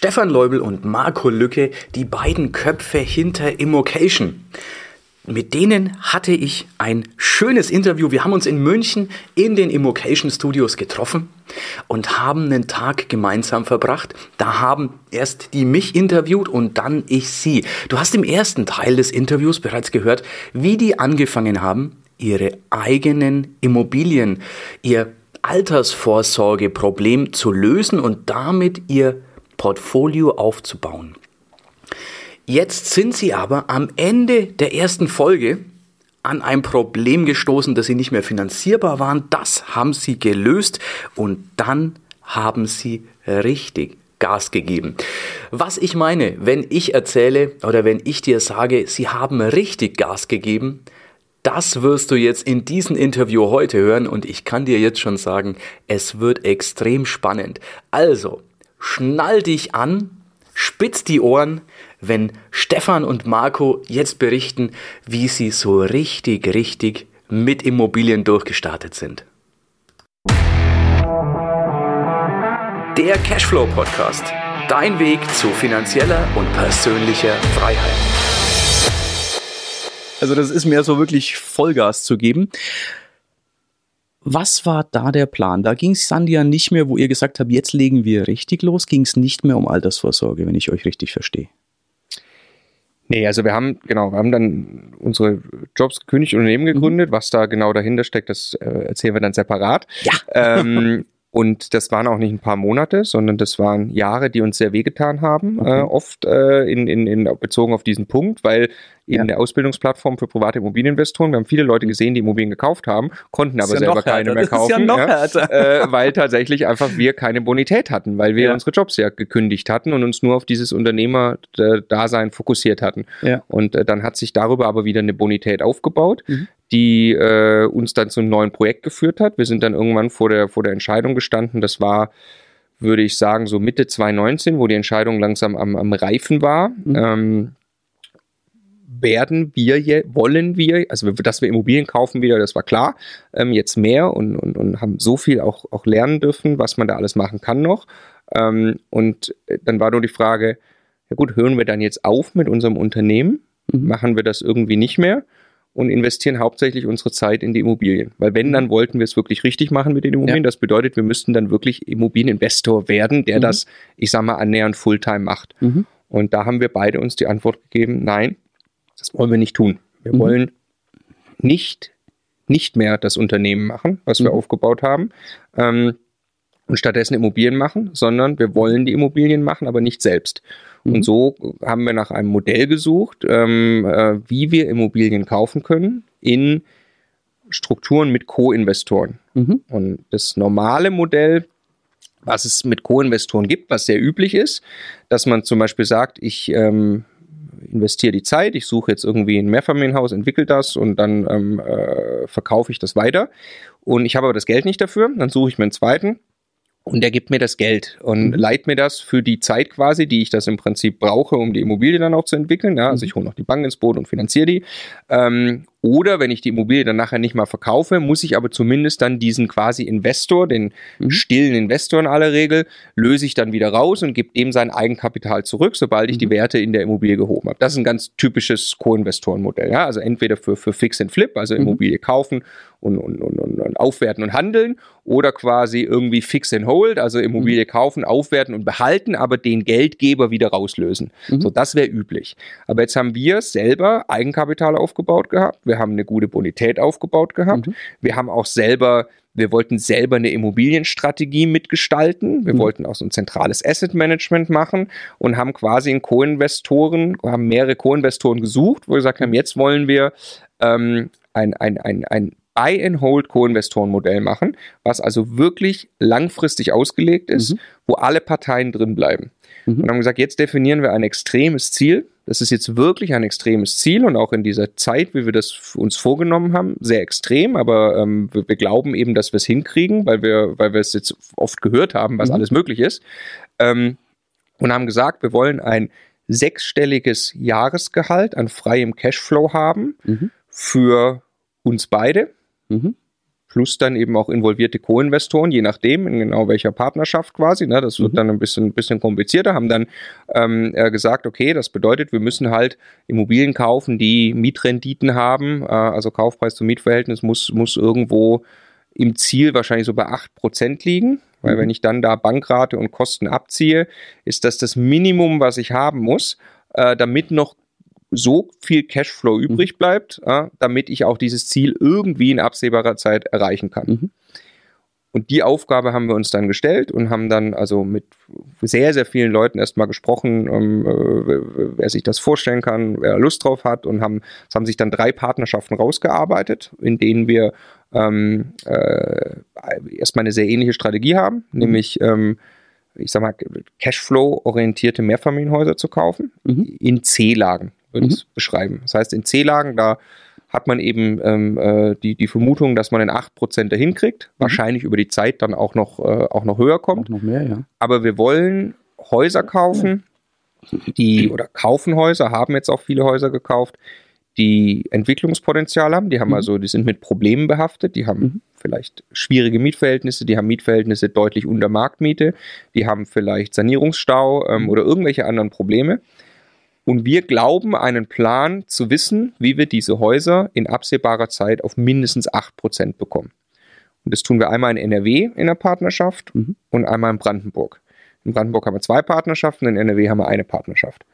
Stefan Leubel und Marco Lücke, die beiden Köpfe hinter Immocation. Mit denen hatte ich ein schönes Interview. Wir haben uns in München in den Immocation Studios getroffen und haben einen Tag gemeinsam verbracht. Da haben erst die mich interviewt und dann ich sie. Du hast im ersten Teil des Interviews bereits gehört, wie die angefangen haben, ihre eigenen Immobilien, ihr Altersvorsorgeproblem zu lösen und damit ihr Portfolio aufzubauen. Jetzt sind sie aber am Ende der ersten Folge an ein Problem gestoßen, dass sie nicht mehr finanzierbar waren. Das haben sie gelöst und dann haben sie richtig Gas gegeben. Was ich meine, wenn ich erzähle oder wenn ich dir sage, sie haben richtig Gas gegeben, das wirst du jetzt in diesem Interview heute hören und ich kann dir jetzt schon sagen, es wird extrem spannend. Also, schnall dich an, spitz die Ohren, wenn Stefan und Marco jetzt berichten, wie sie so richtig, richtig mit Immobilien durchgestartet sind. Der Cashflow Podcast. Dein Weg zu finanzieller und persönlicher Freiheit. Also das ist mir so wirklich Vollgas zu geben. Was war da der Plan? Da ging es dann ja nicht mehr, wo ihr gesagt habt, jetzt legen wir richtig los, ging es nicht mehr um Altersvorsorge, wenn ich euch richtig verstehe. Nee, also wir haben, genau, wir haben dann unsere Jobs gekündigt, Unternehmen mhm. gegründet. Mhm. Was da genau dahinter steckt, das äh, erzählen wir dann separat. Ja. Ähm, Und das waren auch nicht ein paar Monate, sondern das waren Jahre, die uns sehr wehgetan haben, okay. äh, oft äh, in, in, in, bezogen auf diesen Punkt, weil eben ja. eine Ausbildungsplattform für private Immobilieninvestoren. Wir haben viele Leute mhm. gesehen, die Immobilien gekauft haben, konnten aber ja selber keine mehr kaufen. Das ist ja noch härter. äh, weil tatsächlich einfach wir keine Bonität hatten, weil wir unsere Jobs ja gekündigt hatten und uns nur auf dieses Unternehmerdasein fokussiert hatten. Und äh, dann hat sich darüber aber wieder eine Bonität aufgebaut. Mhm die äh, uns dann zu einem neuen Projekt geführt hat. Wir sind dann irgendwann vor der, vor der Entscheidung gestanden. Das war, würde ich sagen, so Mitte 2019, wo die Entscheidung langsam am, am Reifen war. Mhm. Ähm, werden wir, je, wollen wir, also dass wir Immobilien kaufen wieder, das war klar, ähm, jetzt mehr und, und, und haben so viel auch, auch lernen dürfen, was man da alles machen kann noch. Ähm, und äh, dann war nur die Frage, ja gut, hören wir dann jetzt auf mit unserem Unternehmen? Mhm. Machen wir das irgendwie nicht mehr? und investieren hauptsächlich unsere Zeit in die Immobilien. Weil wenn, dann wollten wir es wirklich richtig machen mit den Immobilien. Ja. Das bedeutet, wir müssten dann wirklich Immobilieninvestor werden, der mhm. das, ich sag mal, annähernd Fulltime macht. Mhm. Und da haben wir beide uns die Antwort gegeben, nein, das wollen wir nicht tun. Wir mhm. wollen nicht, nicht mehr das Unternehmen machen, was wir mhm. aufgebaut haben. Ähm, und stattdessen Immobilien machen, sondern wir wollen die Immobilien machen, aber nicht selbst. Mhm. Und so haben wir nach einem Modell gesucht, ähm, äh, wie wir Immobilien kaufen können in Strukturen mit Co-Investoren. Mhm. Und das normale Modell, was es mit Co-Investoren gibt, was sehr üblich ist, dass man zum Beispiel sagt, ich ähm, investiere die Zeit, ich suche jetzt irgendwie ein Mehrfamilienhaus, entwickle das und dann ähm, äh, verkaufe ich das weiter. Und ich habe aber das Geld nicht dafür, dann suche ich mir einen zweiten und der gibt mir das Geld und mhm. leiht mir das für die Zeit quasi, die ich das im Prinzip brauche, um die Immobilie dann auch zu entwickeln. Ja, also mhm. ich hole noch die Bank ins Boot und finanziere die. Ähm, oder wenn ich die Immobilie dann nachher nicht mal verkaufe, muss ich aber zumindest dann diesen quasi Investor, den mhm. stillen Investor in aller Regel, löse ich dann wieder raus und gebe dem sein Eigenkapital zurück, sobald ich mhm. die Werte in der Immobilie gehoben habe. Das ist ein ganz typisches Co-Investorenmodell. Ja? Also entweder für, für Fix and Flip, also mhm. Immobilie kaufen und, und, und, und, aufwerten und handeln, oder quasi irgendwie Fix and Hold, also Immobilie mhm. kaufen, aufwerten und behalten, aber den Geldgeber wieder rauslösen. Mhm. So, das wäre üblich. Aber jetzt haben wir selber Eigenkapital aufgebaut gehabt wir haben eine gute Bonität aufgebaut gehabt. Mhm. Wir haben auch selber, wir wollten selber eine Immobilienstrategie mitgestalten. Wir mhm. wollten auch so ein zentrales Asset Management machen und haben quasi einen Co-Investoren, haben mehrere Co-Investoren gesucht, wo wir gesagt haben, jetzt wollen wir ähm, ein, ein, ein, ein Buy-and-Hold-Co-Investoren-Modell machen, was also wirklich langfristig ausgelegt ist, mhm. wo alle Parteien drin bleiben. Mhm. Und haben gesagt, jetzt definieren wir ein extremes Ziel. Das ist jetzt wirklich ein extremes Ziel und auch in dieser Zeit, wie wir das uns vorgenommen haben, sehr extrem, aber ähm, wir, wir, glauben eben, dass wir es hinkriegen, weil wir, weil wir es jetzt oft gehört haben, was mhm. alles möglich ist. Ähm, und haben gesagt, wir wollen ein sechsstelliges Jahresgehalt an freiem Cashflow haben mhm. für uns beide. Mhm. plus dann eben auch involvierte Co-Investoren, je nachdem, in genau welcher Partnerschaft quasi. Ne? Das wird mhm. dann ein bisschen, bisschen komplizierter, haben dann ähm, äh, gesagt, okay, das bedeutet, wir müssen halt Immobilien kaufen, die Mietrenditen haben. Äh, also Kaufpreis zum Mietverhältnis muss, muss irgendwo im Ziel wahrscheinlich so bei 8% liegen. Weil mhm. wenn ich dann da Bankrate und Kosten abziehe, ist das das Minimum, was ich haben muss, äh, damit noch so viel Cashflow mhm. übrig bleibt, äh, damit ich auch dieses Ziel irgendwie in absehbarer Zeit erreichen kann. Mhm. Und die Aufgabe haben wir uns dann gestellt und haben dann also mit sehr, sehr vielen Leuten erstmal gesprochen, ähm, äh, wer sich das vorstellen kann, wer Lust drauf hat und haben, es haben sich dann drei Partnerschaften rausgearbeitet, in denen wir ähm, äh, erstmal eine sehr ähnliche Strategie haben, mhm. nämlich ähm, ich sag mal, Cashflow-orientierte Mehrfamilienhäuser zu kaufen, mhm. in C-Lagen würde ich mhm. es beschreiben. Das heißt, in C-Lagen, da hat man eben ähm, äh, die, die Vermutung, dass man in 8% dahin kriegt, mhm. wahrscheinlich über die Zeit dann auch noch, äh, auch noch höher kommt. Auch noch mehr, ja. Aber wir wollen Häuser kaufen, die oder kaufen Häuser, haben jetzt auch viele Häuser gekauft, die Entwicklungspotenzial haben. Die haben mhm. also, die sind mit Problemen behaftet, die haben mhm. vielleicht schwierige Mietverhältnisse, die haben Mietverhältnisse deutlich unter Marktmiete, die haben vielleicht Sanierungsstau ähm, mhm. oder irgendwelche anderen Probleme. Und wir glauben, einen Plan zu wissen, wie wir diese Häuser in absehbarer Zeit auf mindestens 8% bekommen. Und das tun wir einmal in NRW in der Partnerschaft mhm. und einmal in Brandenburg. In Brandenburg haben wir zwei Partnerschaften, in NRW haben wir eine Partnerschaft.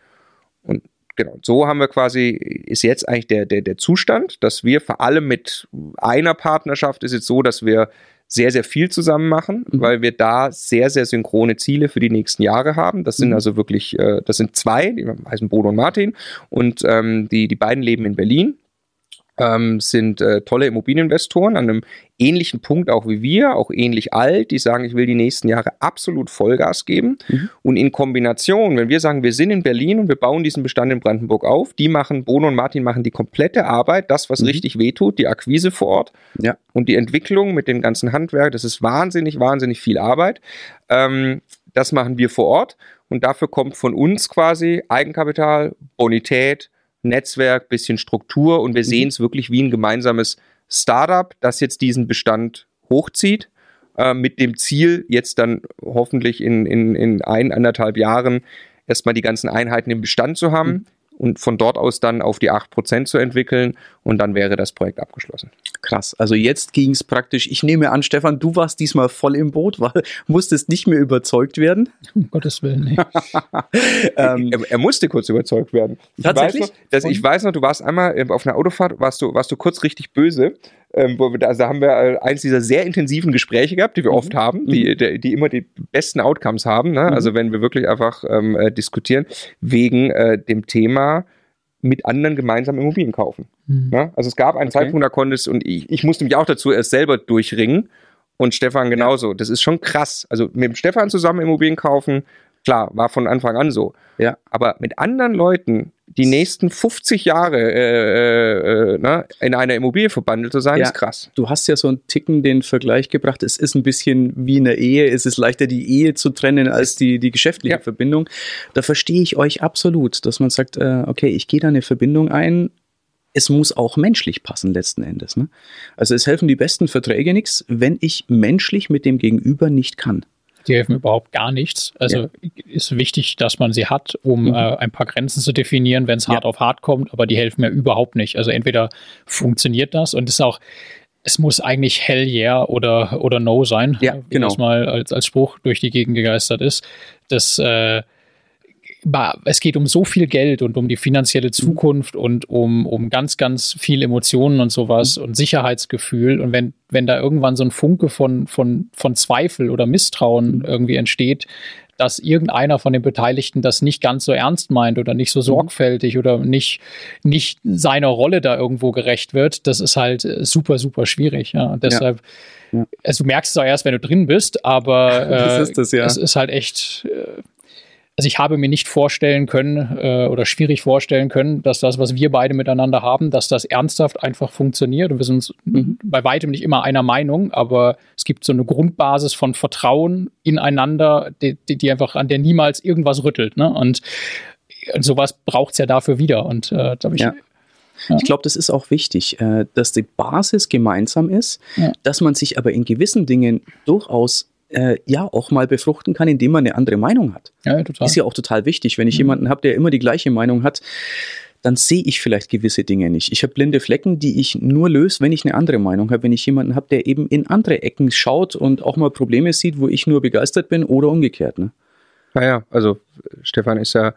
Und genau, so haben wir quasi, ist jetzt eigentlich der, der, der Zustand, dass wir vor allem mit einer Partnerschaft ist jetzt so, dass wir sehr, sehr viel zusammen machen, mhm. weil wir da sehr, sehr synchrone Ziele für die nächsten Jahre haben. Das sind mhm. also wirklich, äh, das sind zwei, die heißen Bodo und Martin und ähm, die, die beiden leben in Berlin ähm, sind äh, tolle Immobilieninvestoren an einem ähnlichen Punkt auch wie wir, auch ähnlich alt, die sagen, ich will die nächsten Jahre absolut Vollgas geben. Mhm. Und in Kombination, wenn wir sagen, wir sind in Berlin und wir bauen diesen Bestand in Brandenburg auf, die machen, Bono und Martin machen die komplette Arbeit, das, was mhm. richtig wehtut, die Akquise vor Ort ja. und die Entwicklung mit dem ganzen Handwerk, das ist wahnsinnig, wahnsinnig viel Arbeit. Ähm, das machen wir vor Ort und dafür kommt von uns quasi Eigenkapital, Bonität, Netzwerk, bisschen Struktur und wir mhm. sehen es wirklich wie ein gemeinsames Startup, das jetzt diesen Bestand hochzieht, äh, mit dem Ziel, jetzt dann hoffentlich in, in, in ein, anderthalb Jahren erstmal die ganzen Einheiten im Bestand zu haben. Mhm und von dort aus dann auf die 8% zu entwickeln und dann wäre das Projekt abgeschlossen. Krass, also jetzt ging es praktisch, ich nehme an, Stefan, du warst diesmal voll im Boot, weil musstest nicht mehr überzeugt werden. Um Gottes Willen, nee. ähm, er, er, musste kurz überzeugt werden. Ich Tatsächlich? Weiß noch, dass, ich weiß noch, du warst einmal äh, auf einer Autofahrt, warst du, warst du kurz richtig böse ähm, also da haben wir äh, eins dieser sehr intensiven Gespräche gehabt, die wir mhm. oft haben, die, mhm. die, die, immer die besten Outcomes haben. Ne? Mhm. Also wenn wir wirklich einfach ähm, äh, diskutieren, wegen äh, dem Thema mit anderen gemeinsam Immobilien kaufen. Mhm. Ne? Also es gab einen okay. Zeitpunkt, da konntest, und ich, ich musste mich auch dazu erst selber durchringen. Und Stefan genauso. Ja. Das ist schon krass. Also mit dem Stefan zusammen Immobilien kaufen, klar, war von Anfang an so. Ja. Aber mit anderen Leuten die nächsten 50 Jahre äh, äh, ne, in einer Immobilie verbandelt zu sein, ja, ist krass. Du hast ja so einen Ticken den Vergleich gebracht. Es ist ein bisschen wie eine Ehe. Es ist leichter, die Ehe zu trennen als die, die geschäftliche ja. Verbindung. Da verstehe ich euch absolut, dass man sagt, äh, okay, ich gehe da eine Verbindung ein. Es muss auch menschlich passen letzten Endes. Ne? Also es helfen die besten Verträge nichts, wenn ich menschlich mit dem Gegenüber nicht kann. Die helfen überhaupt gar nichts. Also ja. ist wichtig, dass man sie hat, um mhm. äh, ein paar Grenzen zu definieren, wenn es hart ja. auf hart kommt, aber die helfen mir überhaupt nicht. Also entweder funktioniert das und es ist auch, es muss eigentlich Hell yeah oder, oder No sein, ja, wie genau. das mal als, als Spruch durch die Gegend gegeistert ist. Das äh, es geht um so viel Geld und um die finanzielle mhm. Zukunft und um, um ganz, ganz viel Emotionen und sowas mhm. und Sicherheitsgefühl. Und wenn, wenn da irgendwann so ein Funke von, von, von Zweifel oder Misstrauen mhm. irgendwie entsteht, dass irgendeiner von den Beteiligten das nicht ganz so ernst meint oder nicht so sorgfältig oder nicht, nicht seiner Rolle da irgendwo gerecht wird, das ist halt super, super schwierig. Ja. Und deshalb, ja. Also du merkst es auch erst, wenn du drin bist, aber äh, ist das, ja. es ist halt echt. Äh, also ich habe mir nicht vorstellen können äh, oder schwierig vorstellen können, dass das, was wir beide miteinander haben, dass das ernsthaft einfach funktioniert. Und wir sind uns mhm. bei weitem nicht immer einer Meinung, aber es gibt so eine Grundbasis von Vertrauen ineinander, die, die, die einfach an der niemals irgendwas rüttelt. Ne? Und, und sowas braucht es ja dafür wieder. Und äh, da habe ich ja. Ja. Ich glaube, das ist auch wichtig, äh, dass die Basis gemeinsam ist, ja. dass man sich aber in gewissen Dingen durchaus äh, ja auch mal befruchten kann, indem man eine andere Meinung hat. Ja, total. Ist ja auch total wichtig. Wenn ich mhm. jemanden habe, der immer die gleiche Meinung hat, dann sehe ich vielleicht gewisse Dinge nicht. Ich habe blinde Flecken, die ich nur löse, wenn ich eine andere Meinung habe, wenn ich jemanden habe, der eben in andere Ecken schaut und auch mal Probleme sieht, wo ich nur begeistert bin oder umgekehrt. Ne? Naja, also Stefan ist ja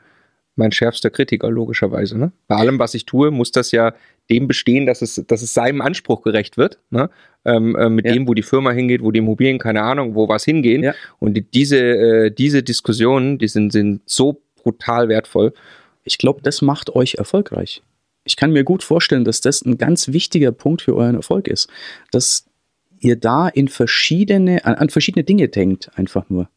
mein schärfster Kritiker, logischerweise. Ne? Bei allem, was ich tue, muss das ja dem bestehen, dass es, dass es seinem Anspruch gerecht wird. Ne? Ähm, äh, mit ja. dem, wo die Firma hingeht, wo die Immobilien, keine Ahnung, wo was hingehen. Ja. Und die, diese, äh, diese Diskussionen, die sind, sind so brutal wertvoll. Ich glaube, das macht euch erfolgreich. Ich kann mir gut vorstellen, dass das ein ganz wichtiger Punkt für euren Erfolg ist. Dass ihr da in verschiedene, an, an verschiedene Dinge denkt, einfach nur.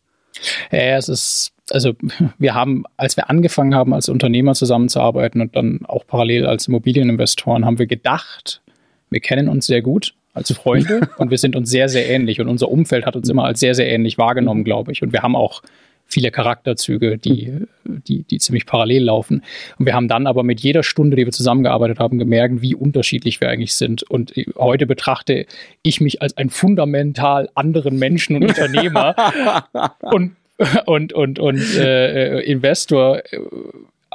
Ja, es ist also wir haben, als wir angefangen haben, als Unternehmer zusammenzuarbeiten und dann auch parallel als Immobilieninvestoren, haben wir gedacht, wir kennen uns sehr gut als Freunde und wir sind uns sehr, sehr ähnlich und unser Umfeld hat uns immer als sehr, sehr ähnlich wahrgenommen, glaube ich. Und wir haben auch viele Charakterzüge, die, die, die ziemlich parallel laufen. Und wir haben dann aber mit jeder Stunde, die wir zusammengearbeitet haben, gemerkt, wie unterschiedlich wir eigentlich sind. Und heute betrachte ich mich als einen fundamental anderen Menschen und Unternehmer und und, und, und äh, äh, Investor äh,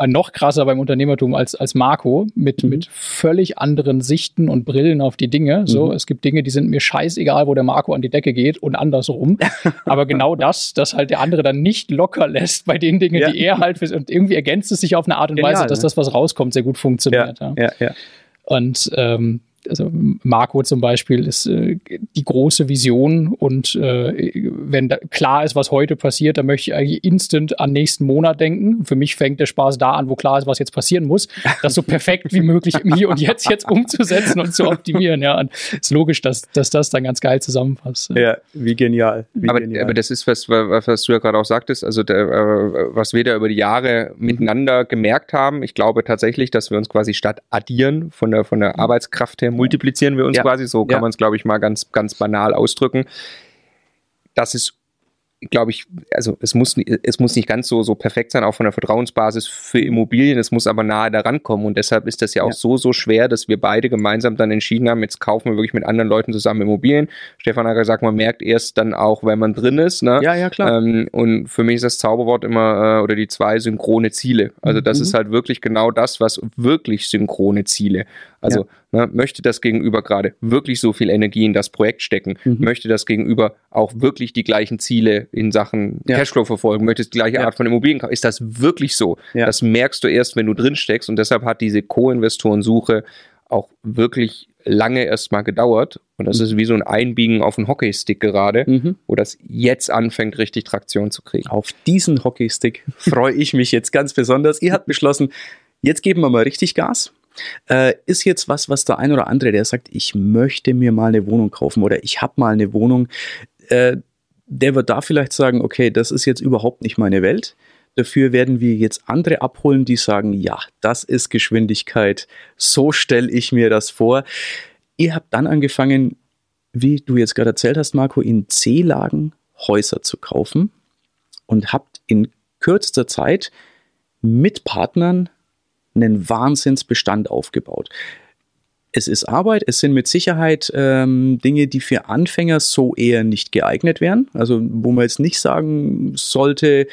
noch krasser beim Unternehmertum als, als Marco mit, mhm. mit völlig anderen Sichten und Brillen auf die Dinge. So, mhm. es gibt Dinge, die sind mir scheißegal, wo der Marco an die Decke geht und andersrum. Aber genau das, dass halt der andere dann nicht locker lässt bei den Dingen, ja. die er halt und irgendwie ergänzt es sich auf eine Art und Genial, Weise, dass ne? das, was rauskommt, sehr gut funktioniert. Ja, ja, ja. Und ähm, also Marco zum Beispiel ist äh, die große Vision und äh, wenn da klar ist, was heute passiert, dann möchte ich eigentlich instant an nächsten Monat denken. Für mich fängt der Spaß da an, wo klar ist, was jetzt passieren muss, das so perfekt wie möglich im Hier und Jetzt jetzt umzusetzen und zu optimieren. Ja, und ist logisch, dass, dass das dann ganz geil zusammenpasst. Ja, wie genial. Wie aber, genial. aber das ist was, was du ja gerade auch sagtest, also der, äh, was wir da über die Jahre miteinander gemerkt haben. Ich glaube tatsächlich, dass wir uns quasi statt addieren von der, von der Arbeitskraft her multiplizieren wir uns ja. quasi, so kann ja. man es, glaube ich, mal ganz, ganz banal ausdrücken. Das ist glaube ich, also es muss, es muss nicht ganz so, so perfekt sein, auch von der Vertrauensbasis für Immobilien, es muss aber nahe daran kommen und deshalb ist das ja auch ja. so, so schwer, dass wir beide gemeinsam dann entschieden haben, jetzt kaufen wir wirklich mit anderen Leuten zusammen Immobilien. Stefan hat gesagt, man merkt erst dann auch, wenn man drin ist. Ne? Ja, ja, klar. Ähm, und für mich ist das Zauberwort immer, äh, oder die zwei synchrone Ziele. Also das mhm. ist halt wirklich genau das, was wirklich synchrone Ziele. Also ja. ne, möchte das Gegenüber gerade wirklich so viel Energie in das Projekt stecken, mhm. möchte das Gegenüber auch wirklich die gleichen Ziele in Sachen ja. Cashflow verfolgen, möchtest die gleiche ja. Art von Immobilien kaufen. Ist das wirklich so? Das merkst du erst, wenn du drin steckst und deshalb hat diese Co-Investoren-Suche auch wirklich lange erstmal gedauert. Und das mhm. ist wie so ein Einbiegen auf einen Hockeystick gerade, mhm. wo das jetzt anfängt, richtig Traktion zu kriegen. Auf diesen Hockeystick freue ich mich jetzt ganz besonders. Ihr habt beschlossen, jetzt geben wir mal richtig Gas. Äh, ist jetzt was, was der ein oder andere, der sagt, ich möchte mir mal eine Wohnung kaufen oder ich habe mal eine Wohnung, äh, der wird da vielleicht sagen, okay, das ist jetzt überhaupt nicht meine Welt. Dafür werden wir jetzt andere abholen, die sagen, ja, das ist Geschwindigkeit, so stelle ich mir das vor. Ihr habt dann angefangen, wie du jetzt gerade erzählt hast, Marco, in C-Lagen Häuser zu kaufen und habt in kürzester Zeit mit Partnern einen Wahnsinnsbestand aufgebaut es ist Arbeit, es sind mit Sicherheit ähm, Dinge, die für Anfänger so eher nicht geeignet wären. Also wo man jetzt nicht sagen sollte,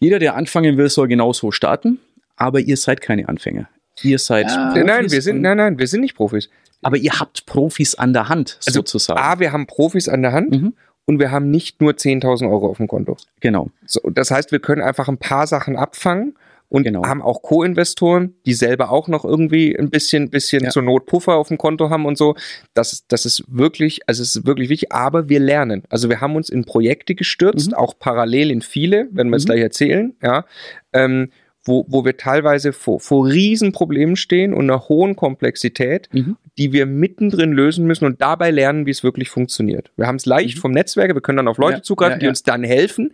jeder, der anfangen will, soll genauso starten, aber ihr seid keine Anfänger. Ihr seid ja, Profis nein, wir sind, nein, nein, wir sind nicht Profis. Aber ihr habt Profis an der Hand, also, sozusagen. A, wir haben Profis an der Hand mhm. und wir haben nicht nur 10.000 Euro auf dem Konto. Genau. So, das heißt, wir können einfach ein paar Sachen abfangen und genau. haben auch Co-Investoren, die selber auch noch irgendwie ein bisschen, bisschen ja. zur Not Puffer auf dem Konto haben und so. Das, das ist wirklich, also es ist wirklich wichtig, aber wir lernen. Also wir haben uns in Projekte gestürzt, mhm. auch parallel in viele, wenn wir es mhm. gleich erzählen, ja. Ähm, wo, wo wir teilweise vor, vor Riesenproblemen stehen und einer hohen Komplexität, mhm. die wir mittendrin lösen müssen und dabei lernen, wie es wirklich funktioniert. Wir haben es leicht mhm. vom Netzwerk, wir können dann auf Leute ja, zugreifen, ja, die uns dann helfen,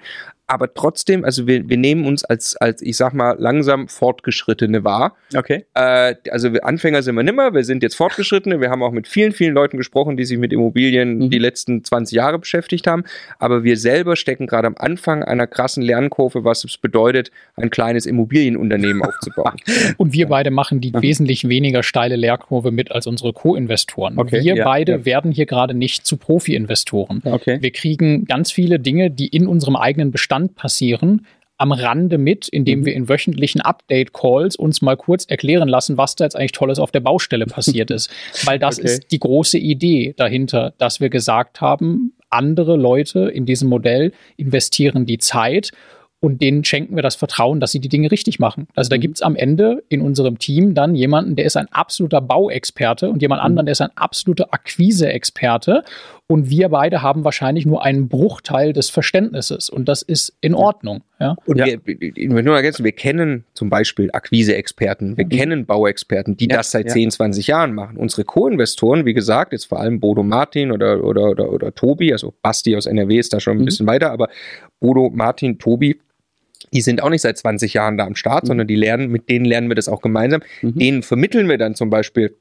aber trotzdem, also wir, wir nehmen uns als, als, ich sag mal, langsam Fortgeschrittene wahr. Okay. Äh, also wir Anfänger sind wir nimmer, wir sind jetzt Fortgeschrittene. Wir haben auch mit vielen, vielen Leuten gesprochen, die sich mit Immobilien Mhm. die letzten 20 Jahre beschäftigt haben. Aber wir selber stecken gerade am Anfang einer krassen Lernkurve, was es bedeutet, ein kleines Immobilienunternehmen aufzubauen. Und wir beide machen die wesentlich weniger steile Lehrkurve mit als unsere Co-Investoren. Okay, wir ja, beide ja. werden hier gerade nicht zu Profi-Investoren. Okay. Wir kriegen ganz viele Dinge, die in unserem eigenen Bestand passieren, am Rande mit, indem Mhm. wir in wöchentlichen Update-Calls uns mal kurz erklären lassen, was da jetzt eigentlich Tolles auf der Baustelle passiert ist. Weil das Okay. ist die große Idee dahinter, dass wir gesagt haben, andere Leute in diesem Modell investieren die Zeit und denen schenken wir das Vertrauen, dass sie die Dinge richtig machen. Also da Mhm. gibt's am Ende in unserem Team dann jemanden, der ist ein absoluter Bauexperte und Mhm. jemand anderen, der ist ein absoluter Akquise-Experte. Und wir beide haben wahrscheinlich nur einen Bruchteil des Verständnisses. Und das ist in Ordnung. Ja? Und Ja. wir, ich will nur ergänzen, wir kennen zum Beispiel Akquise-Experten, wir kennen Bauexperten, die Ja, das seit ja. 10, 20 Jahren machen. Unsere Co-Investoren, wie gesagt, jetzt vor allem Bodo Martin oder, oder, oder, oder Tobi, also Basti aus NRW ist da schon ein Mhm. bisschen weiter, aber Bodo, Martin, Tobi, die sind auch nicht seit 20 Jahren da am Start, sondern die lernen, mit denen lernen wir das auch gemeinsam. Mhm. Denen vermitteln wir dann zum Beispiel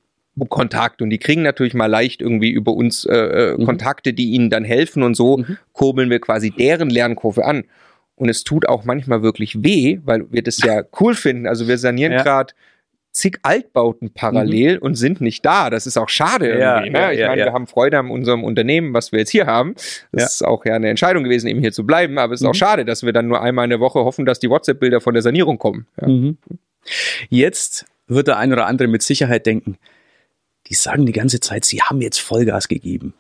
Kontakt und die kriegen natürlich mal leicht irgendwie über uns äh, äh, Mhm. Kontakte, die ihnen dann helfen und so Mhm. kurbeln wir quasi deren Lernkurve an. Und es tut auch manchmal wirklich weh, weil wir das ja cool finden. Also wir sanieren Ja. gerade zig Altbauten parallel und sind nicht da. Das ist auch schade Ja, irgendwie. Ne? ja, ich ja, meine, wir haben Freude an unserem Unternehmen, was wir jetzt hier haben. Das ist auch ja eine Entscheidung gewesen, eben hier zu bleiben. Aber es ist Mhm. auch schade, dass wir dann nur einmal in der Woche hoffen, dass die WhatsApp-Bilder von der Sanierung kommen. Mhm. Jetzt wird der ein oder andere mit Sicherheit denken, die sagen die ganze Zeit, sie haben jetzt Vollgas gegeben.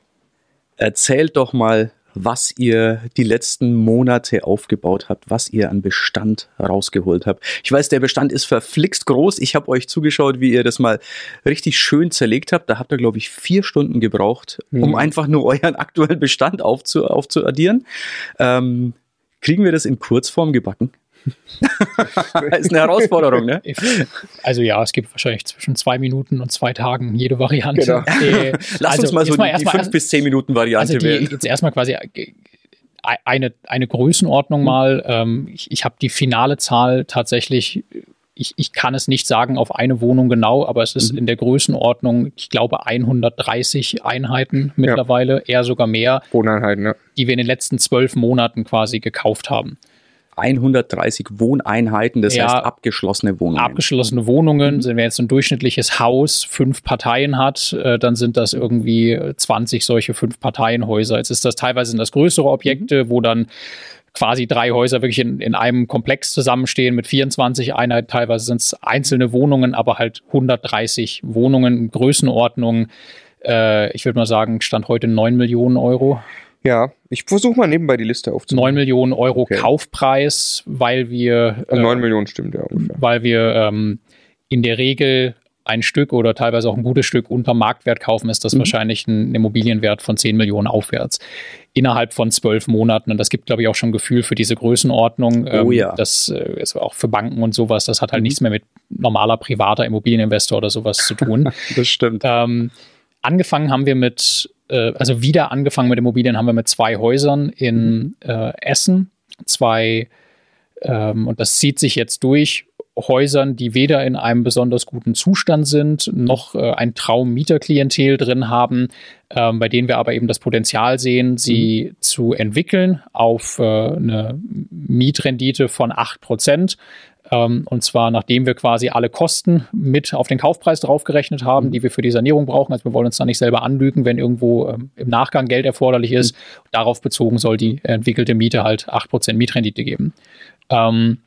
Erzählt doch mal, was ihr die letzten Monate aufgebaut habt, was ihr an Bestand rausgeholt habt. Ich weiß, der Bestand ist verflixt groß. Ich habe euch zugeschaut, wie ihr das mal richtig schön zerlegt habt. Da habt ihr, glaube ich, vier Stunden gebraucht, um Mhm. einfach nur euren aktuellen Bestand aufzu aufzuaddieren. Ähm, kriegen wir das in Kurzform gebacken? ist eine Herausforderung, ne? Also ja, es gibt wahrscheinlich zwischen zwei Minuten und zwei Tagen jede Variante. Genau. Äh, Lass also uns mal so die, die fünf bis zehn Minuten Variante also die, wählen. jetzt erstmal quasi äh, eine, eine Größenordnung mal. Ähm, ich ich habe die finale Zahl tatsächlich, ich, ich kann es nicht sagen auf eine Wohnung genau, aber es ist Mhm. in der Größenordnung, ich glaube, 130 Einheiten mittlerweile, eher sogar mehr, Wohneinheiten, ne? die wir in den letzten zwölf Monaten quasi gekauft haben. 130 Wohneinheiten, das Ja. heißt abgeschlossene Wohnungen. Abgeschlossene Wohnungen, wenn jetzt ein durchschnittliches Haus fünf Parteien hat, äh, dann sind das irgendwie 20 solche fünf Parteienhäuser. Jetzt ist das teilweise sind das größere Objekte, wo dann quasi drei Häuser wirklich in, in einem Komplex zusammenstehen mit 24 Einheiten. Teilweise sind es einzelne Wohnungen, aber halt 130 Wohnungen, Größenordnung. Äh, ich würde mal sagen, stand heute 9 Millionen Euro. Ja, ich versuche mal nebenbei die Liste 9 aufzunehmen. Millionen Euro Okay. Kaufpreis, weil wir Äh, äh, 9 Millionen stimmt ja ungefähr. weil wir ähm, in der Regel ein Stück oder teilweise auch ein gutes Stück unter Marktwert kaufen, ist das Mhm. wahrscheinlich ein Immobilienwert von 10 Millionen aufwärts. Innerhalb von zwölf Monaten. Und das gibt, glaube ich, auch schon ein Gefühl für diese Größenordnung. Oh ja. Das äh, ist auch für Banken und sowas, das hat halt Mhm. nichts mehr mit normaler privater Immobilieninvestor oder sowas zu tun. Das stimmt. Ähm, angefangen haben wir mit, äh, also wieder angefangen mit Immobilien haben wir mit zwei Häusern in äh, Essen, zwei, ähm, und das zieht sich jetzt durch, Häusern, die weder in einem besonders guten Zustand sind, noch äh, ein Traum-Mieterklientel drin haben, ähm, bei denen wir aber eben das Potenzial sehen, sie zu entwickeln auf äh, eine Mietrendite von 8 Prozent. Ähm, und zwar nachdem wir quasi alle Kosten mit auf den Kaufpreis draufgerechnet haben, die wir für die Sanierung brauchen. Also wir wollen uns da nicht selber anlügen, wenn irgendwo ähm, im Nachgang Geld erforderlich ist. Darauf bezogen soll die entwickelte Miete halt 8% Mietrendite geben. Ähm,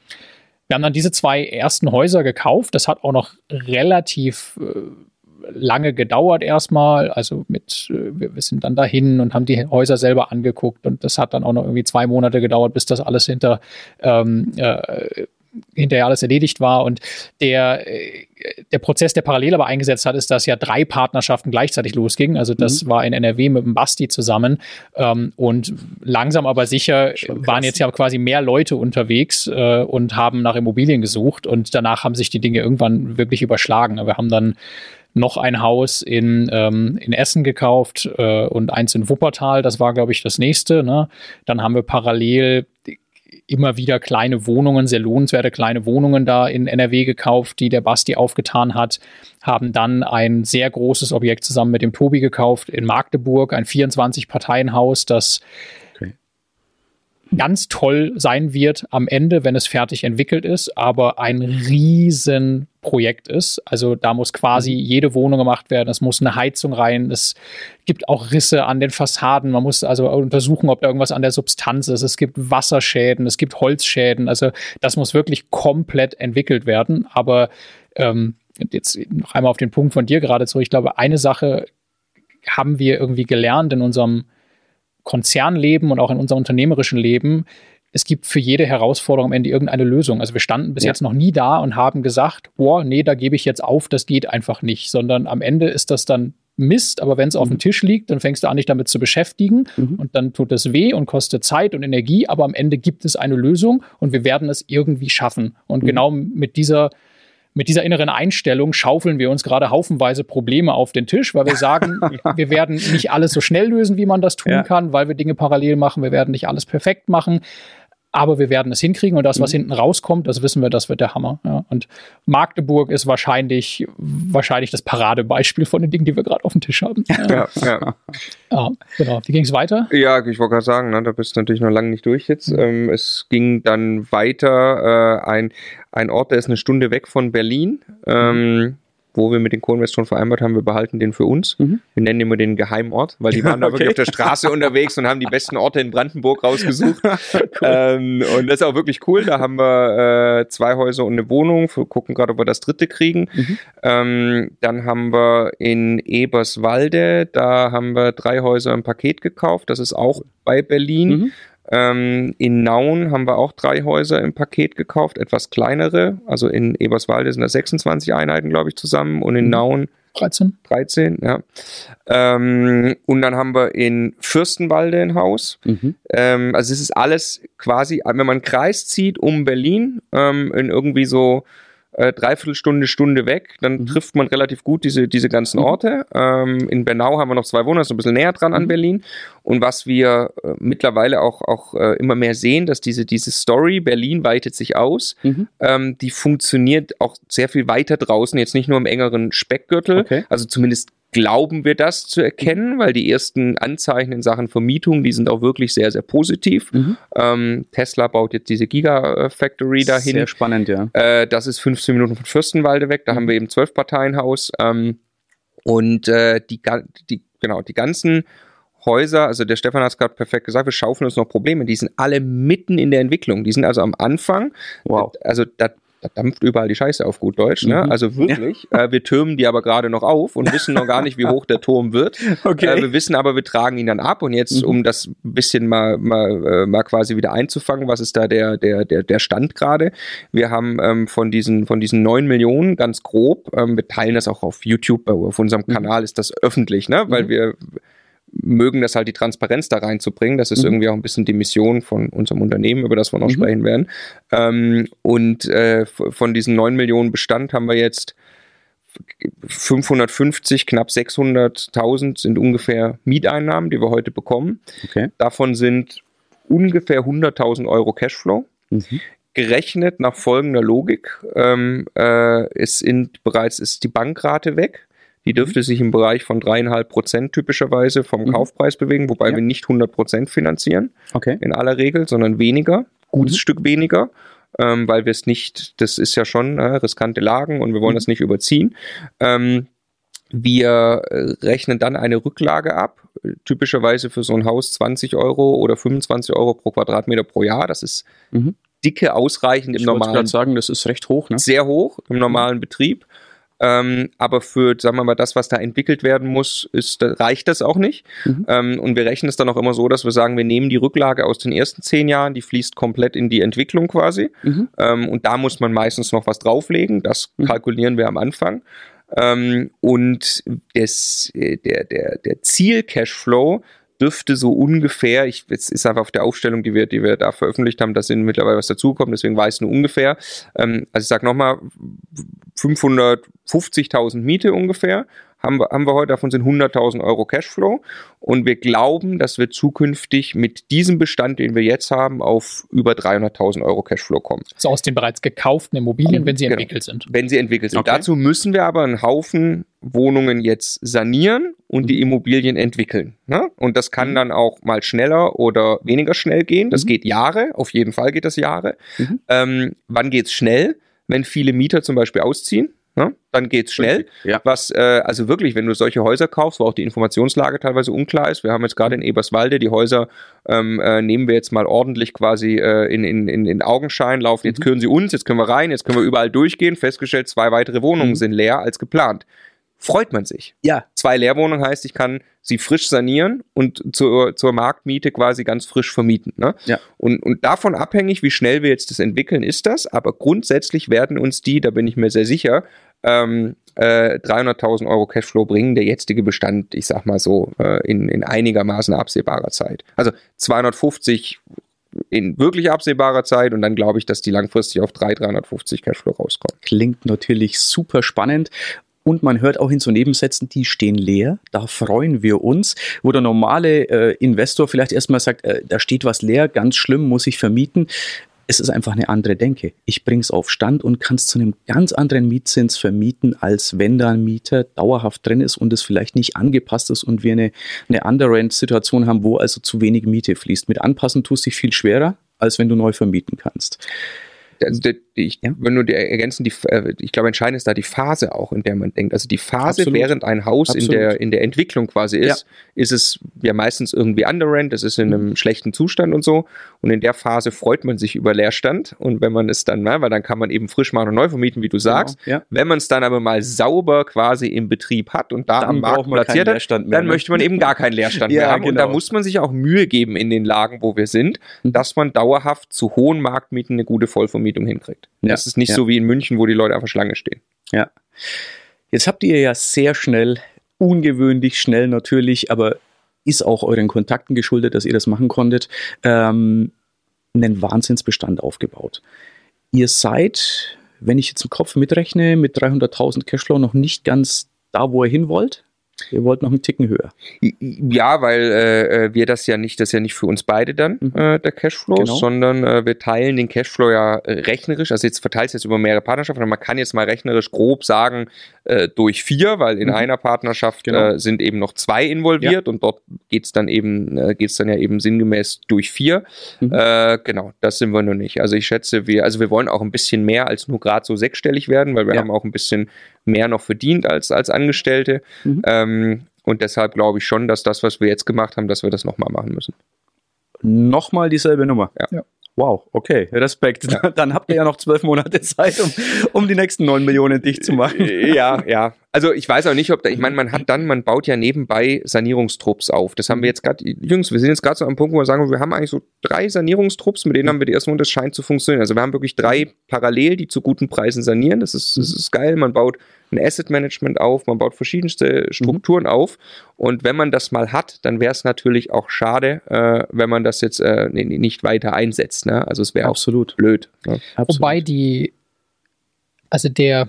wir haben dann diese zwei ersten Häuser gekauft. Das hat auch noch relativ äh, lange gedauert erstmal. Also mit, äh, wir, wir sind dann dahin und haben die Häuser selber angeguckt und das hat dann auch noch irgendwie zwei Monate gedauert, bis das alles hinter ähm, äh, hinterher alles erledigt war. Und der, äh, der Prozess, der parallel aber eingesetzt hat, ist, dass ja drei Partnerschaften gleichzeitig losgingen. Also das war in NRW mit dem Basti zusammen. Ähm, und langsam aber sicher waren jetzt ja quasi mehr Leute unterwegs äh, und haben nach Immobilien gesucht. Und danach haben sich die Dinge irgendwann wirklich überschlagen. Wir haben dann noch ein Haus in, ähm, in Essen gekauft äh, und eins in Wuppertal. Das war, glaube ich, das nächste. Ne? Dann haben wir parallel immer wieder kleine Wohnungen, sehr lohnenswerte kleine Wohnungen da in NRW gekauft, die der Basti aufgetan hat, haben dann ein sehr großes Objekt zusammen mit dem Tobi gekauft in Magdeburg, ein 24-Parteien-Haus, das ganz toll sein wird am Ende, wenn es fertig entwickelt ist, aber ein Riesenprojekt ist. Also da muss quasi mhm. jede Wohnung gemacht werden, es muss eine Heizung rein, es gibt auch Risse an den Fassaden, man muss also untersuchen, ob da irgendwas an der Substanz ist, es gibt Wasserschäden, es gibt Holzschäden, also das muss wirklich komplett entwickelt werden, aber ähm, jetzt noch einmal auf den Punkt von dir gerade zurück, ich glaube, eine Sache haben wir irgendwie gelernt in unserem Konzernleben und auch in unserem unternehmerischen Leben, es gibt für jede Herausforderung am Ende irgendeine Lösung. Also wir standen bis ja. jetzt noch nie da und haben gesagt, boah, nee, da gebe ich jetzt auf, das geht einfach nicht, sondern am Ende ist das dann Mist, aber wenn es mhm. auf dem Tisch liegt, dann fängst du an, dich damit zu beschäftigen mhm. und dann tut es weh und kostet Zeit und Energie, aber am Ende gibt es eine Lösung und wir werden es irgendwie schaffen. Und mhm. genau mit dieser mit dieser inneren Einstellung schaufeln wir uns gerade haufenweise Probleme auf den Tisch, weil wir sagen, wir werden nicht alles so schnell lösen, wie man das tun ja. kann, weil wir Dinge parallel machen, wir werden nicht alles perfekt machen aber wir werden es hinkriegen und das, was mhm. hinten rauskommt, das wissen wir, das wird der Hammer. Ja. Und Magdeburg ist wahrscheinlich, wahrscheinlich das Paradebeispiel von den Dingen, die wir gerade auf dem Tisch haben. Ja, ja. ja genau. Wie ging es weiter? Ja, ich wollte gerade sagen, ne, da bist du natürlich noch lange nicht durch jetzt. Mhm. Ähm, es ging dann weiter, äh, ein, ein Ort, der ist eine Stunde weg von Berlin. Ähm, wo wir mit den Co-Investoren vereinbart haben, wir behalten den für uns. Mhm. Wir nennen immer den Geheimort, weil die waren da okay. wirklich auf der Straße unterwegs und haben die besten Orte in Brandenburg rausgesucht. cool. ähm, und das ist auch wirklich cool. Da haben wir äh, zwei Häuser und eine Wohnung. Wir gucken gerade, ob wir das dritte kriegen. Mhm. Ähm, dann haben wir in Eberswalde, da haben wir drei Häuser im Paket gekauft. Das ist auch bei Berlin. Mhm. Ähm, in Nauen haben wir auch drei Häuser im Paket gekauft, etwas kleinere. Also in Eberswalde sind das 26 Einheiten, glaube ich, zusammen und in. Nauen 13. 13, ja. Ähm, und dann haben wir in Fürstenwalde ein Haus. Mhm. Ähm, also es ist alles quasi, wenn man einen Kreis zieht um Berlin, ähm, in irgendwie so äh, Dreiviertelstunde, Stunde weg, dann mhm. trifft man relativ gut diese, diese ganzen mhm. Orte. Ähm, in Bernau haben wir noch zwei Wohnungen, ist ein bisschen näher dran an mhm. Berlin. Und was wir äh, mittlerweile auch, auch äh, immer mehr sehen, dass diese, diese Story, Berlin weitet sich aus, mhm. ähm, die funktioniert auch sehr viel weiter draußen, jetzt nicht nur im engeren Speckgürtel, okay. also zumindest glauben wir das zu erkennen, weil die ersten Anzeichen in Sachen Vermietung, die sind auch wirklich sehr, sehr positiv. Mhm. Ähm, Tesla baut jetzt diese Gigafactory dahin. Sehr spannend, ja. Äh, das ist 15 Minuten von Fürstenwalde weg, da mhm. haben wir eben zwölf Parteienhaus. Ähm, und äh, die, die, genau, die ganzen Häuser, also der Stefan hat es gerade perfekt gesagt, wir schaufeln uns noch Probleme, die sind alle mitten in der Entwicklung. Die sind also am Anfang. Wow. Also da da dampft überall die Scheiße auf gut Deutsch. Ne? Mhm. Also wirklich. Ja. Äh, wir türmen die aber gerade noch auf und wissen noch gar nicht, wie hoch der Turm wird. Okay. Äh, wir wissen aber, wir tragen ihn dann ab. Und jetzt, mhm. um das ein bisschen mal, mal, äh, mal quasi wieder einzufangen, was ist da der, der, der, der Stand gerade? Wir haben ähm, von diesen von diesen neun Millionen ganz grob, ähm, wir teilen das auch auf YouTube, auf unserem mhm. Kanal ist das öffentlich, ne? Weil mhm. wir mögen das halt die Transparenz da reinzubringen. Das ist mhm. irgendwie auch ein bisschen die Mission von unserem Unternehmen, über das wir noch mhm. sprechen werden. Ähm, und äh, von diesen 9 Millionen Bestand haben wir jetzt 550, knapp 600.000 sind ungefähr Mieteinnahmen, die wir heute bekommen. Okay. Davon sind ungefähr 100.000 Euro Cashflow. Mhm. Gerechnet nach folgender Logik ähm, äh, ist in, bereits ist die Bankrate weg. Die mhm. dürfte sich im Bereich von dreieinhalb Prozent typischerweise vom mhm. Kaufpreis bewegen, wobei ja. wir nicht 100 Prozent finanzieren. Okay. In aller Regel, sondern weniger, gutes mhm. Stück weniger. Ähm, weil wir es nicht, das ist ja schon äh, riskante Lagen und wir wollen mhm. das nicht überziehen. Ähm, wir äh, rechnen dann eine Rücklage ab, typischerweise für so ein Haus 20 Euro oder 25 Euro pro Quadratmeter pro Jahr. Das ist mhm. dicke ausreichend im ich normalen. Ich sagen, das ist recht hoch. Ne? Sehr hoch im normalen Betrieb. Ähm, aber für, sagen wir mal, das, was da entwickelt werden muss, ist, reicht das auch nicht. Mhm. Ähm, und wir rechnen es dann auch immer so, dass wir sagen, wir nehmen die Rücklage aus den ersten zehn Jahren, die fließt komplett in die Entwicklung quasi. Mhm. Ähm, und da muss man meistens noch was drauflegen. Das mhm. kalkulieren wir am Anfang. Ähm, und des, äh, der, der, der Ziel-Cashflow dürfte so ungefähr, ich, jetzt ist einfach auf der Aufstellung, die wir, die wir da veröffentlicht haben, da sind mittlerweile was dazugekommen, deswegen weiß nur ungefähr. Ähm, also ich sage nochmal, 550.000 Miete ungefähr, haben wir, haben wir heute, davon sind 100.000 Euro Cashflow. Und wir glauben, dass wir zukünftig mit diesem Bestand, den wir jetzt haben, auf über 300.000 Euro Cashflow kommen. So aus den bereits gekauften Immobilien, wenn sie genau. entwickelt sind. Wenn sie entwickelt sind. Okay. Dazu müssen wir aber einen Haufen Wohnungen jetzt sanieren und die mhm. Immobilien entwickeln. Ne? Und das kann mhm. dann auch mal schneller oder weniger schnell gehen. Das mhm. geht Jahre, auf jeden Fall geht das Jahre. Mhm. Ähm, wann geht's schnell? Wenn viele Mieter zum Beispiel ausziehen, Ne? Dann geht's schnell. Ja. Was, äh, also wirklich, wenn du solche Häuser kaufst, wo auch die Informationslage teilweise unklar ist. Wir haben jetzt gerade in Eberswalde die Häuser, ähm, äh, nehmen wir jetzt mal ordentlich quasi äh, in, in, in, in Augenschein, laufen. Jetzt mhm. können sie uns, jetzt können wir rein, jetzt können wir überall durchgehen. Festgestellt, zwei weitere Wohnungen mhm. sind leer als geplant freut man sich. Ja. Zwei Leerwohnungen heißt, ich kann sie frisch sanieren und zur, zur Marktmiete quasi ganz frisch vermieten. Ne? Ja. Und, und davon abhängig, wie schnell wir jetzt das entwickeln, ist das. Aber grundsätzlich werden uns die, da bin ich mir sehr sicher, ähm, äh, 300.000 Euro Cashflow bringen, der jetzige Bestand, ich sag mal so, äh, in, in einigermaßen absehbarer Zeit. Also 250 in wirklich absehbarer Zeit und dann glaube ich, dass die langfristig auf 3, 350 Cashflow rauskommen. Klingt natürlich super spannend und man hört auch in so Nebensätzen, die stehen leer. Da freuen wir uns. Wo der normale äh, Investor vielleicht erstmal sagt, äh, da steht was leer, ganz schlimm, muss ich vermieten. Es ist einfach eine andere Denke. Ich bringe es auf Stand und kann es zu einem ganz anderen Mietzins vermieten, als wenn da ein Mieter dauerhaft drin ist und es vielleicht nicht angepasst ist und wir eine, eine Underrent-Situation haben, wo also zu wenig Miete fließt. Mit Anpassen tust du dich viel schwerer, als wenn du neu vermieten kannst also ich ja. will nur die ergänzen, die, äh, ich glaube, entscheidend ist da die Phase auch, in der man denkt. Also die Phase, Absolut. während ein Haus in der, in der Entwicklung quasi ist, ja. ist es ja meistens irgendwie underrent, es ist in einem mhm. schlechten Zustand und so. Und in der Phase freut man sich über Leerstand. Und wenn man es dann, weil dann kann man eben frisch machen und neu vermieten, wie du genau, sagst. Genau. Ja. Wenn man es dann aber mal sauber quasi im Betrieb hat und da dann am Markt platziert hat, dann ne? möchte man eben gar keinen Leerstand mehr haben. Genau. Und da genau. muss man sich auch Mühe geben in den Lagen, wo wir sind, mhm. dass man dauerhaft zu hohen Marktmieten eine gute Vollvermietung hinkriegt. Ja. Das ist nicht ja. so wie in München, wo die Leute einfach Schlange stehen. Ja. Jetzt habt ihr ja sehr schnell, ungewöhnlich schnell natürlich, aber ist auch euren Kontakten geschuldet, dass ihr das machen konntet, ähm, einen Wahnsinnsbestand aufgebaut. Ihr seid, wenn ich jetzt im Kopf mitrechne, mit 300.000 Cashflow noch nicht ganz da, wo ihr hin wollt. Ihr wollt noch einen Ticken höher. Ja, weil äh, äh, wir das ja nicht, das ist ja nicht für uns beide dann mhm. äh, der Cashflow, genau. sondern äh, wir teilen den Cashflow ja äh, rechnerisch, also jetzt verteilt es jetzt über mehrere Partnerschaften, man kann jetzt mal rechnerisch grob sagen, äh, durch vier, weil in mhm. einer Partnerschaft genau. sind eben noch zwei involviert ja. und dort geht es dann eben, äh, geht es dann ja eben sinngemäß durch vier. Mhm. genau, das sind wir noch nicht. Also ich schätze, wir, also wir wollen auch ein bisschen mehr als nur gerade so sechsstellig werden, weil wir ja. haben auch ein bisschen mehr noch verdient als, als Angestellte. Mhm. Ähm, und deshalb glaube ich schon, dass das, was wir jetzt gemacht haben, dass wir das nochmal machen müssen. Nochmal dieselbe Nummer. Ja. ja. Wow, okay, Respekt. Ja. Dann habt ihr ja noch zwölf Monate Zeit, um, um die nächsten neun Millionen dicht zu machen. Ja, ja. Also ich weiß auch nicht, ob da, ich meine, man hat dann, man baut ja nebenbei Sanierungstrupps auf. Das haben wir jetzt gerade, Jungs, wir sind jetzt gerade so am Punkt, wo wir sagen, wir haben eigentlich so drei Sanierungstrupps, mit denen haben wir die ersten und das scheint zu funktionieren. Also wir haben wirklich drei parallel, die zu guten Preisen sanieren. Das ist, das ist geil. Man baut ein Asset Management auf, man baut verschiedenste Strukturen mhm. auf. Und wenn man das mal hat, dann wäre es natürlich auch schade, äh, wenn man das jetzt äh, nicht weiter einsetzt. Ne? Also es wäre auch blöd. Ne? Wobei die, also der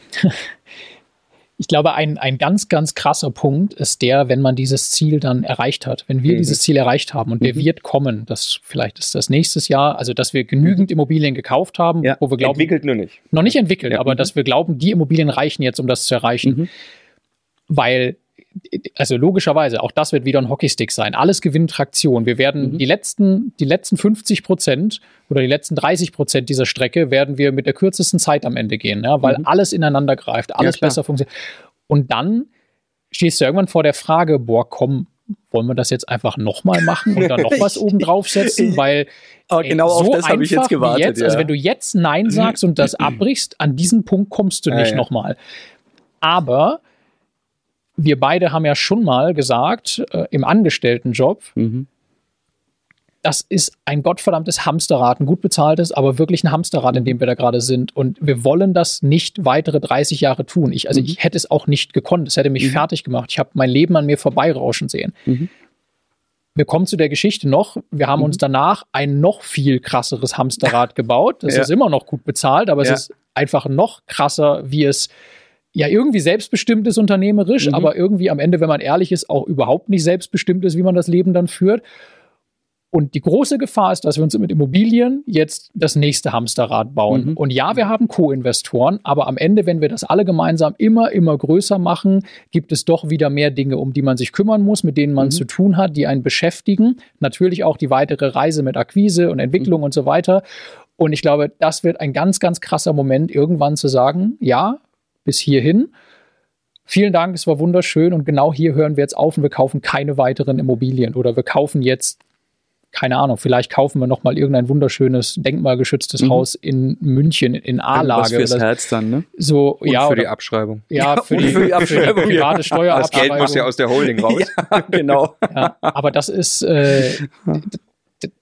ich glaube, ein, ein ganz, ganz krasser Punkt ist der, wenn man dieses Ziel dann erreicht hat. Wenn wir mhm. dieses Ziel erreicht haben und mhm. der wird kommen, das vielleicht ist das nächstes Jahr, also dass wir genügend mhm. Immobilien gekauft haben, ja. wo wir glauben. Entwickelt nur nicht. Noch nicht entwickelt, ja. aber mhm. dass wir glauben, die Immobilien reichen jetzt, um das zu erreichen. Mhm. Weil also logischerweise, auch das wird wieder ein Hockeystick sein. Alles gewinnt Traktion. Wir werden mhm. die letzten, die letzten 50 Prozent oder die letzten 30 Prozent dieser Strecke werden wir mit der kürzesten Zeit am Ende gehen, ja, weil mhm. alles ineinander greift, alles ja, besser funktioniert. Und dann stehst du irgendwann vor der Frage, boah, komm, wollen wir das jetzt einfach nochmal machen und dann noch was oben draufsetzen? Weil Aber genau ey, so auf das habe ich jetzt gewartet. Jetzt, also ja. Also wenn du jetzt Nein sagst und das abbrichst, an diesen Punkt kommst du nicht ja, ja. nochmal. Aber wir beide haben ja schon mal gesagt, äh, im Angestelltenjob, mhm. das ist ein gottverdammtes Hamsterrad, ein gut bezahltes, aber wirklich ein Hamsterrad, in dem wir da gerade sind. Und wir wollen das nicht weitere 30 Jahre tun. Ich, also mhm. ich hätte es auch nicht gekonnt. Es hätte mich mhm. fertig gemacht. Ich habe mein Leben an mir vorbeirauschen sehen. Mhm. Wir kommen zu der Geschichte noch. Wir haben uns mhm. danach ein noch viel krasseres Hamsterrad gebaut. Das ja. ist immer noch gut bezahlt, aber ja. es ist einfach noch krasser, wie es ja irgendwie selbstbestimmt ist unternehmerisch, Mhm. aber irgendwie am Ende, wenn man ehrlich ist, auch überhaupt nicht selbstbestimmt ist, wie man das Leben dann führt. Und die große Gefahr ist, dass wir uns mit Immobilien jetzt das nächste Hamsterrad bauen. Mhm. Und ja, wir haben Co-Investoren, aber am Ende, wenn wir das alle gemeinsam immer, immer größer machen, gibt es doch wieder mehr Dinge, um die man sich kümmern muss, mit denen man Mhm. zu tun hat, die einen beschäftigen. Natürlich auch die weitere Reise mit Akquise und Entwicklung Mhm. und so weiter. Und ich glaube, das wird ein ganz, ganz krasser Moment, irgendwann zu sagen, ja, bis hierhin. Vielen Dank, es war wunderschön und genau hier hören wir jetzt auf und wir kaufen keine weiteren Immobilien oder wir kaufen jetzt, keine Ahnung, vielleicht kaufen wir nochmal irgendein wunderschönes, denkmalgeschütztes Mhm. Haus in München in Was A-Lage. fürs oder Herz dann, ne? So, Und ja, für oder, die Abschreibung. ja, für, die, für die für die Abschreibung, private Das Steuerabschreibung. Geld muss ja aus der Holding raus. Ja, genau. Ja, aber das ist, äh,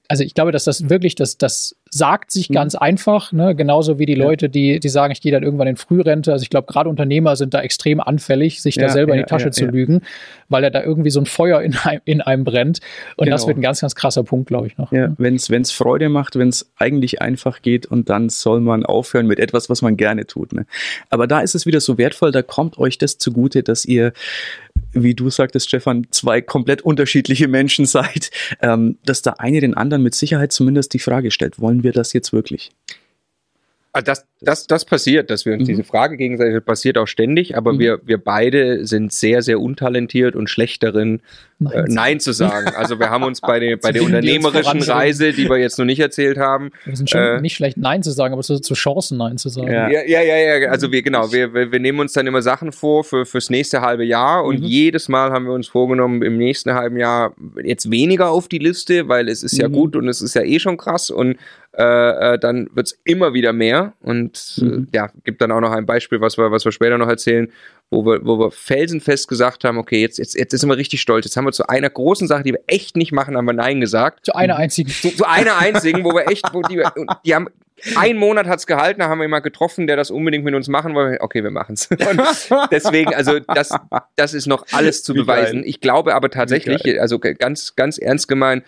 also ich glaube, dass das wirklich, das, das sagt sich Mhm. ganz einfach, ne? genauso wie die Ja. Leute, die, die sagen, ich gehe dann irgendwann in Frührente. Also ich glaube, gerade Unternehmer sind da extrem anfällig, sich da Ja, selber in ja, die Tasche zu lügen, weil er da irgendwie so ein Feuer in einem, in einem brennt. Und das Genau. wird ein ganz, ganz krasser Punkt, glaube ich, noch. Ja, wenn es Freude macht, wenn es eigentlich einfach geht und dann soll man aufhören mit etwas, was man gerne tut. Ne? Aber da ist es wieder so wertvoll, da kommt euch das zugute, dass ihr, wie du sagtest, Stefan, zwei komplett unterschiedliche Menschen seid, ähm, dass der eine den anderen mit Sicherheit zumindest die Frage stellt, wollen wir das jetzt wirklich? Ah, Das, das, das passiert, dass wir uns Mhm. diese Frage gegenseitig das passiert auch ständig, aber Mhm. wir, wir beide sind sehr, sehr untalentiert und schlecht darin, Nein, äh, Nein zu sagen. Also wir haben uns bei der, bei der Zu unternehmerischen. Reise, die wir jetzt noch nicht erzählt haben, Wir sind schon Äh, nicht schlecht, Nein zu sagen, aber so zu Chancen Nein zu sagen. Ja. Ja, ja, ja, ja. Also wir, genau, wir, wir, wir nehmen uns dann immer Sachen vor für, fürs nächste halbe Jahr und Mhm. jedes Mal haben wir uns vorgenommen, im nächsten halben Jahr jetzt weniger auf die Liste, weil es ist ja Mhm. gut und es ist ja eh schon krass und äh, äh, dann wird's immer wieder mehr und Mhm. äh, ja, gibt dann auch noch ein Beispiel, was wir, was wir später noch erzählen, wo wir, wo wir felsenfest gesagt haben, okay, jetzt, jetzt, jetzt sind wir richtig stolz. Jetzt haben wir zu einer großen Sache, die wir echt nicht machen, haben wir Nein gesagt. Zu einer einzigen. Zu, zu einer einzigen, wo wir echt, wo die, die haben, ein Monat hat's gehalten, da haben wir jemanden getroffen, der das unbedingt mit uns machen wollte. Okay, wir machen's. Und deswegen, also das, das ist noch alles zu Wie beweisen. geil. Ich glaube aber tatsächlich, also ganz, ganz ernst gemeint,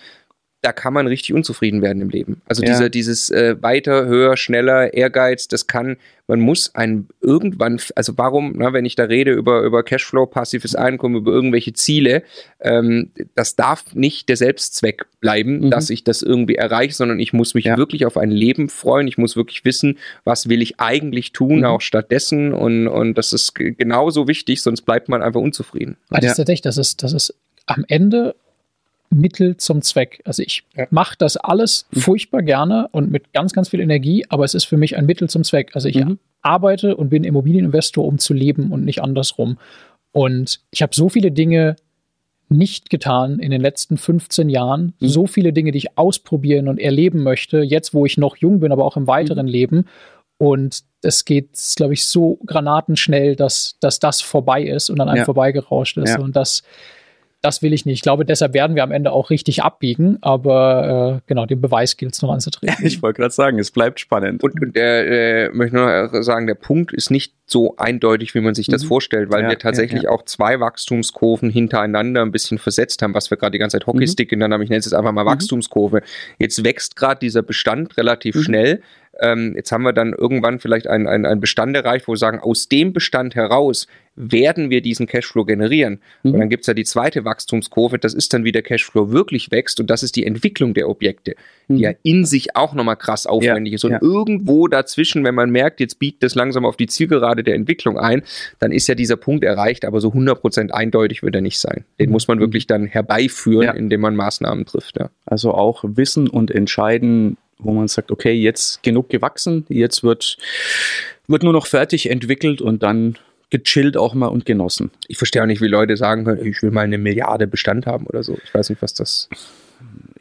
da kann man richtig unzufrieden werden im Leben. Also Ja. dieser, dieses äh, weiter, höher, schneller, Ehrgeiz, das kann, man muss ein irgendwann, also warum, na, wenn ich da rede über, über Cashflow, passives Einkommen, über irgendwelche Ziele, ähm, das darf nicht der Selbstzweck bleiben, Mhm. dass ich das irgendwie erreiche, sondern ich muss mich Ja. wirklich auf ein Leben freuen. Ich muss wirklich wissen, was will ich eigentlich tun, Mhm. auch stattdessen. Und, und das ist genauso wichtig, sonst bleibt man einfach unzufrieden. Weil das Ja. ist tatsächlich, das ist, das ist am Ende Mittel zum Zweck. Also ich Ja. mache das alles furchtbar gerne und mit ganz, ganz viel Energie, aber es ist für mich ein Mittel zum Zweck. Also ich Mhm. arbeite und bin Immobilieninvestor, um zu leben und nicht andersrum. Und ich habe so viele Dinge nicht getan in den letzten 15 Jahren. Mhm. So viele Dinge, die ich ausprobieren und erleben möchte, jetzt wo ich noch jung bin, aber auch im weiteren Leben. Und es geht, glaube ich, so granatenschnell, dass, dass das vorbei ist und an einem Ja. vorbeigerauscht ist. Ja. Und das, das will ich nicht. Ich glaube, deshalb werden wir am Ende auch richtig abbiegen, aber äh, genau, den Beweis gilt es noch anzutreten. Ich wollte gerade sagen, es bleibt spannend. Und, und der, äh, möchte nur noch sagen, der Punkt ist nicht so eindeutig, wie man sich das Mhm. vorstellt, weil Ja, wir tatsächlich ja, auch zwei Wachstumskurven hintereinander ein bisschen versetzt haben, was wir gerade die ganze Zeit Hockeystick genannt haben. Ich nenne es jetzt einfach mal Mhm. Wachstumskurve. Jetzt wächst gerade dieser Bestand relativ Mhm. schnell. Ähm, jetzt haben wir dann irgendwann vielleicht einen, einen, einen Bestand erreicht, wo wir sagen, aus dem Bestand heraus werden wir diesen Cashflow generieren. Mhm. Und dann gibt's ja die zweite Wachstumskurve, das ist dann, wie der Cashflow wirklich wächst und das ist die Entwicklung der Objekte, die Mhm. ja in sich auch nochmal krass aufwendig ist. Und ja. irgendwo dazwischen, wenn man merkt, jetzt biegt das langsam auf die Zielgerade der Entwicklung ein, dann ist ja dieser Punkt erreicht, aber so 100% eindeutig wird er nicht sein. Den muss man wirklich dann herbeiführen, Mhm. Ja. indem man Maßnahmen trifft. Ja. Also auch wissen und entscheiden, wo man sagt, okay, jetzt genug gewachsen, jetzt wird, wird nur noch fertig entwickelt und dann gechillt auch mal und genossen. Ich verstehe auch nicht, wie Leute sagen können, ich will mal eine Milliarde Bestand haben oder so. Ich weiß nicht, was das.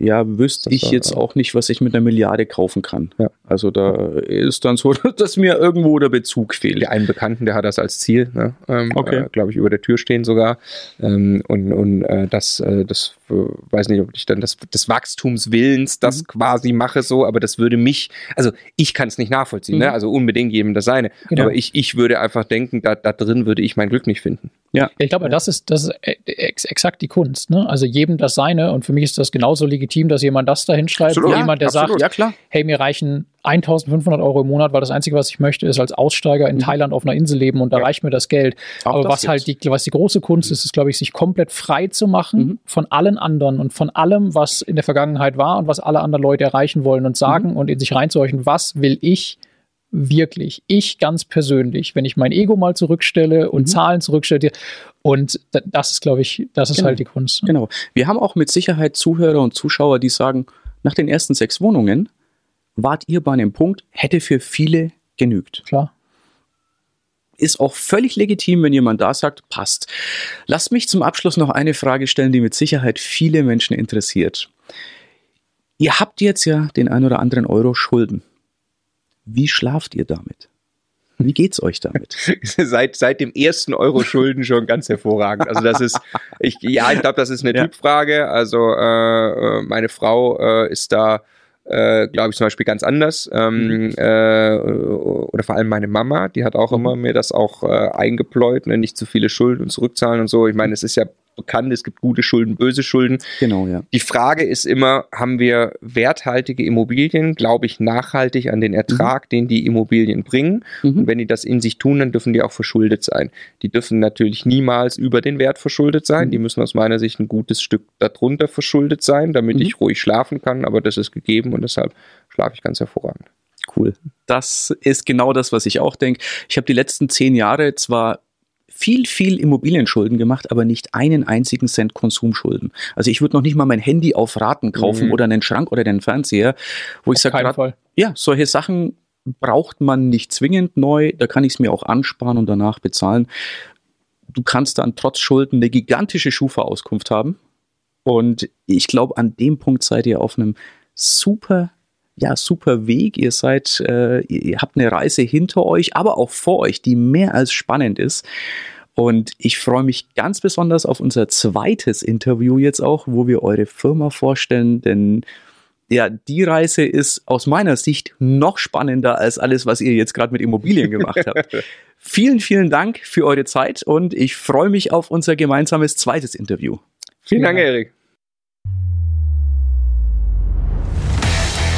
Ja, wüsste ich war- jetzt auch nicht, was ich mit einer Milliarde kaufen kann. Ja. Also da ist dann so, dass mir irgendwo der Bezug fehlt. Der einen Bekannten, der hat das als Ziel, ne? ähm, Okay. äh, glaube ich, über der Tür stehen sogar. Ähm, und und äh, das, äh, das äh, weiß nicht, ob ich dann das des Wachstumswillens das Mhm. quasi mache so, aber das würde mich, also ich kann es nicht nachvollziehen, Mhm. ne? also unbedingt jedem das seine. Genau. Aber ich, ich würde einfach denken, da, da drin würde ich mein Glück nicht finden. Ja. Ich glaube, das ist, das ist ex exakt die Kunst. Ne? Also jedem das seine. Und für mich ist das genauso legitim, dass jemand das da hinschreibt, wie ja, jemand, der absolut. sagt, ja, hey, mir reichen 1500 Euro im Monat, weil das Einzige, was ich möchte, ist als Aussteiger in mhm. Thailand auf einer Insel leben und da ja. reicht mir das Geld. Auch Aber das was halt die, was die große Kunst ist, ist, glaube ich, sich komplett frei zu machen mhm. von allen anderen und von allem, was in der Vergangenheit war und was alle anderen Leute erreichen wollen und sagen mhm. und in sich reinzuhorchen, was will ich wirklich, ich ganz persönlich, wenn ich mein Ego mal zurückstelle und mhm. Zahlen zurückstelle, und das ist, glaube ich, das ist genau. halt die Kunst. Ne? Genau. Wir haben auch mit Sicherheit Zuhörer und Zuschauer, die sagen, nach den ersten sechs Wohnungen wart ihr bei einem Punkt, hätte für viele genügt. Klar. Ist auch völlig legitim, wenn jemand da sagt, passt. Lasst mich zum Abschluss noch eine Frage stellen, die mit Sicherheit viele Menschen interessiert. Ihr habt jetzt ja den ein oder anderen Euro Schulden. Wie schlaft ihr damit? Wie geht's euch damit? seit, seit dem ersten Euro Schulden schon ganz hervorragend. Also das ist, ich, ja, ich glaube, das ist eine ja. Typfrage. Also äh, äh, meine Frau äh, ist da, äh, glaube ich, zum Beispiel ganz anders. Ähm, mhm. äh, oder vor allem meine Mama, die hat auch mhm. immer mir das auch äh, eingepläut, ne? nicht zu viele Schulden und zurückzahlen und so. Ich meine, es ist ja bekannt, es gibt gute Schulden, böse Schulden. Genau, ja. Die Frage ist immer, haben wir werthaltige Immobilien, glaube ich, nachhaltig an den Ertrag, mhm. den die Immobilien bringen. Mhm. Und wenn die das in sich tun, dann dürfen die auch verschuldet sein. Die dürfen natürlich niemals über den Wert verschuldet sein. Mhm. Die müssen aus meiner Sicht ein gutes Stück darunter verschuldet sein, damit mhm. ich ruhig schlafen kann. Aber das ist gegeben und deshalb schlafe ich ganz hervorragend. Cool. Das ist genau das, was ich auch denke. Ich habe die letzten zehn Jahre zwar viel, viel Immobilienschulden gemacht, aber nicht einen einzigen Cent Konsumschulden. Also ich würde noch nicht mal mein Handy auf Raten kaufen mhm. oder einen Schrank oder den Fernseher, wo ich sage, ja, solche Sachen braucht man nicht zwingend neu, da kann ich es mir auch ansparen und danach bezahlen. Du kannst dann trotz Schulden eine gigantische Schufa-Auskunft haben. Und ich glaube, an dem Punkt seid ihr auf einem super ja, super Weg. Ihr seid, äh, ihr habt eine Reise hinter euch, aber auch vor euch, die mehr als spannend ist. Und ich freue mich ganz besonders auf unser zweites Interview jetzt auch, wo wir eure Firma vorstellen, denn ja, die Reise ist aus meiner Sicht noch spannender als alles, was ihr jetzt gerade mit Immobilien gemacht habt. vielen, vielen Dank für eure Zeit und ich freue mich auf unser gemeinsames zweites Interview. Vielen Dank, Erik.